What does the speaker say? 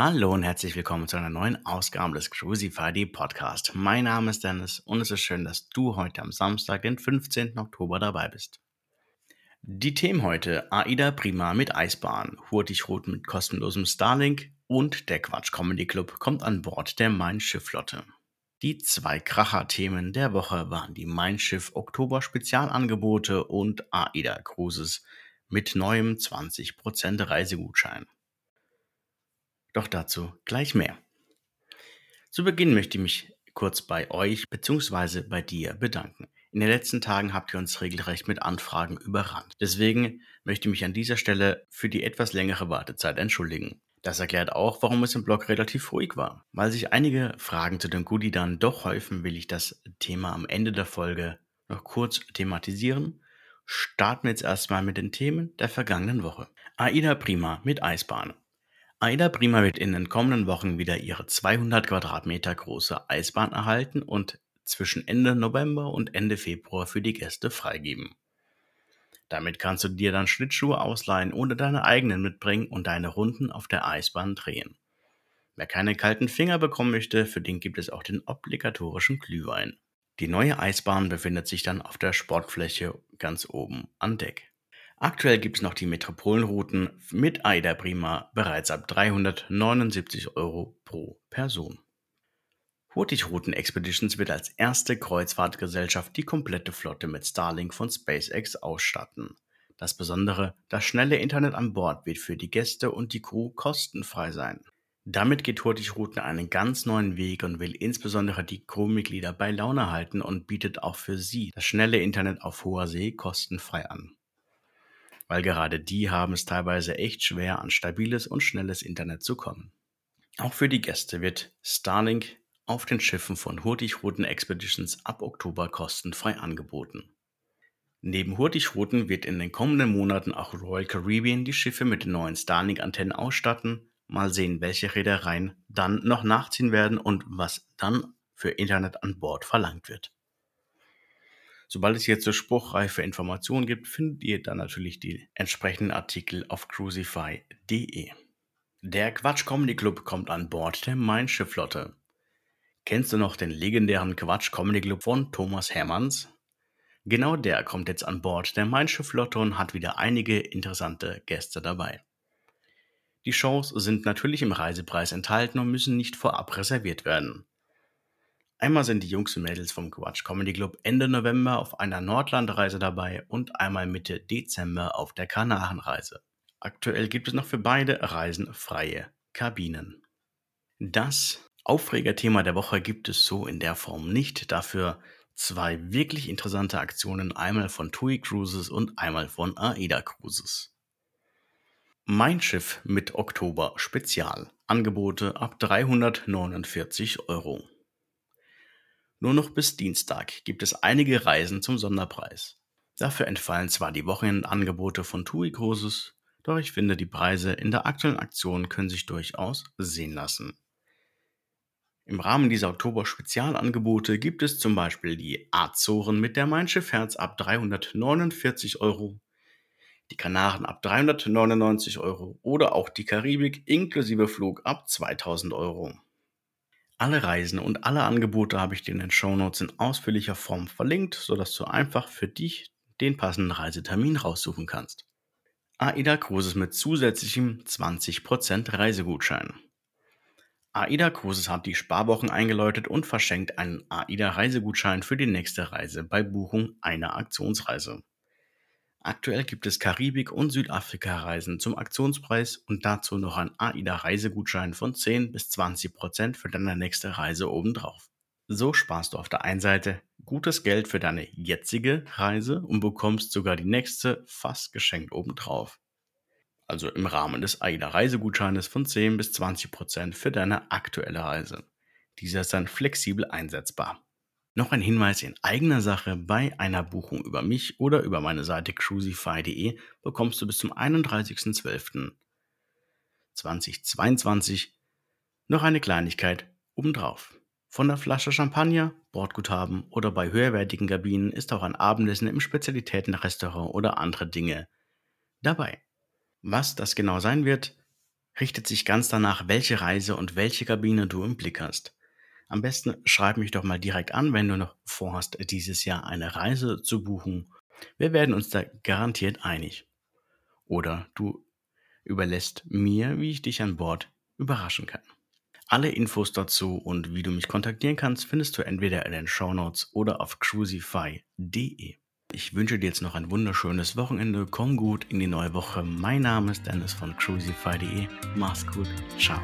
Hallo und herzlich willkommen zu einer neuen Ausgabe des Crucify Podcast. Mein Name ist Dennis und es ist schön, dass du heute am Samstag, den 15. Oktober dabei bist. Die Themen heute: AIDA Prima mit Eisbahn, Hurtigruten mit kostenlosem Starlink und der Quatsch Comedy Club kommt an Bord der Main Schiffflotte. Die zwei Kracher-Themen der Woche waren die Mein Schiff Oktober Spezialangebote und AIDA Cruises mit neuem 20% Reisegutschein. Doch dazu gleich mehr. Zu Beginn möchte ich mich kurz bei euch bzw. bei dir bedanken. In den letzten Tagen habt ihr uns regelrecht mit Anfragen überrannt. Deswegen möchte ich mich an dieser Stelle für die etwas längere Wartezeit entschuldigen. Das erklärt auch, warum es im Blog relativ ruhig war. Weil sich einige Fragen zu dem Goodie dann doch häufen, will ich das Thema am Ende der Folge noch kurz thematisieren. Starten wir jetzt erstmal mit den Themen der vergangenen Woche. AIDA Prima mit Eisbahn. AIDA Prima wird in den kommenden Wochen wieder ihre 200 Quadratmeter große Eisbahn erhalten und zwischen Ende November und Ende Februar für die Gäste freigeben. Damit kannst du dir dann Schlittschuhe ausleihen oder deine eigenen mitbringen und deine Runden auf der Eisbahn drehen. Wer keine kalten Finger bekommen möchte, für den gibt es auch den obligatorischen Glühwein. Die neue Eisbahn befindet sich dann auf der Sportfläche ganz oben an Deck. Aktuell gibt es noch die Metropolenrouten mit AIDA Prima bereits ab 379 Euro pro Person. Hurtigruten Expeditions wird als erste Kreuzfahrtgesellschaft die komplette Flotte mit Starlink von SpaceX ausstatten. Das Besondere, das schnelle Internet an Bord wird für die Gäste und die Crew kostenfrei sein. Damit geht Hurtigruten einen ganz neuen Weg und will insbesondere die Crewmitglieder bei Laune halten und bietet auch für sie das schnelle Internet auf hoher See kostenfrei an. Weil gerade die haben es teilweise echt schwer, an stabiles und schnelles Internet zu kommen. Auch für die Gäste wird Starlink auf den Schiffen von Hurtigruten Expeditions ab Oktober kostenfrei angeboten. Neben Hurtigruten wird in den kommenden Monaten auch Royal Caribbean die Schiffe mit den neuen Starlink-Antennen ausstatten. Mal sehen, welche Reedereien dann noch nachziehen werden und was dann für Internet an Bord verlangt wird. Sobald es jetzt so spruchreife Informationen gibt, findet ihr dann natürlich die entsprechenden Artikel auf crucify.de. Der Quatsch Comedy Club kommt an Bord der Main Schiffflotte. Kennst du noch den legendären Quatsch Comedy Club von Thomas Hermanns? Genau der kommt jetzt an Bord der Mein Flotte und hat wieder einige interessante Gäste dabei. Die Shows sind natürlich im Reisepreis enthalten und müssen nicht vorab reserviert werden. Einmal sind die Jungs und Mädels vom Quatsch Comedy Club Ende November auf einer Nordlandreise dabei und einmal Mitte Dezember auf der Kanarenreise. Aktuell gibt es noch für beide Reisen freie Kabinen. Das Aufregerthema der Woche gibt es so in der Form nicht. Dafür zwei wirklich interessante Aktionen, einmal von TUI Cruises und einmal von AIDA Cruises. Mein Schiff mit Oktober Spezial. Angebote ab 349 Euro. Nur noch bis Dienstag gibt es einige Reisen zum Sonderpreis. Dafür entfallen zwar die Wochenendangebote von TUI Cruises, doch ich finde, die Preise in der aktuellen Aktion können sich durchaus sehen lassen. Im Rahmen dieser Oktober-Spezialangebote gibt es zum Beispiel die Azoren mit der Mein Schiff Herz ab 349 Euro, die Kanaren ab 399 Euro oder auch die Karibik inklusive Flug ab 2000 Euro. Alle Reisen und alle Angebote habe ich dir in den Shownotes in ausführlicher Form verlinkt, sodass du einfach für dich den passenden Reisetermin raussuchen kannst. AIDA Cruises mit zusätzlichem 20% Reisegutschein. AIDA Cruises hat die Sparwochen eingeläutet und verschenkt einen AIDA Reisegutschein für die nächste Reise bei Buchung einer Aktionsreise. Aktuell gibt es Karibik- und Südafrika-Reisen zum Aktionspreis und dazu noch ein AIDA-Reisegutschein von 10 bis 20 Prozent für deine nächste Reise obendrauf. So sparst du auf der einen Seite gutes Geld für deine jetzige Reise und bekommst sogar die nächste fast geschenkt obendrauf also im Rahmen des AIDA-Reisegutscheines von 10 bis 20 Prozent für deine aktuelle Reise. Dieser ist dann flexibel einsetzbar. Noch ein Hinweis in eigener Sache, bei einer Buchung über mich oder über meine Seite cruisify.de bekommst du bis zum 31.12.2022 noch eine Kleinigkeit obendrauf. Von der Flasche Champagner, Bordguthaben oder bei höherwertigen Kabinen ist auch ein Abendessen im Spezialitätenrestaurant oder andere Dinge dabei. Was das genau sein wird, richtet sich ganz danach, welche Reise und welche Kabine du im Blick hast. Am besten schreib mich doch mal direkt an, wenn du noch vorhast, dieses Jahr eine Reise zu buchen. Wir werden uns da garantiert einig. Oder du überlässt mir, wie ich dich an Bord überraschen kann. Alle Infos dazu und wie du mich kontaktieren kannst, findest du entweder in den Shownotes oder auf cruisify.de. Ich wünsche dir jetzt noch ein wunderschönes Wochenende. Komm gut in die neue Woche. Mein Name ist Dennis von cruisify.de. Mach's gut. Ciao.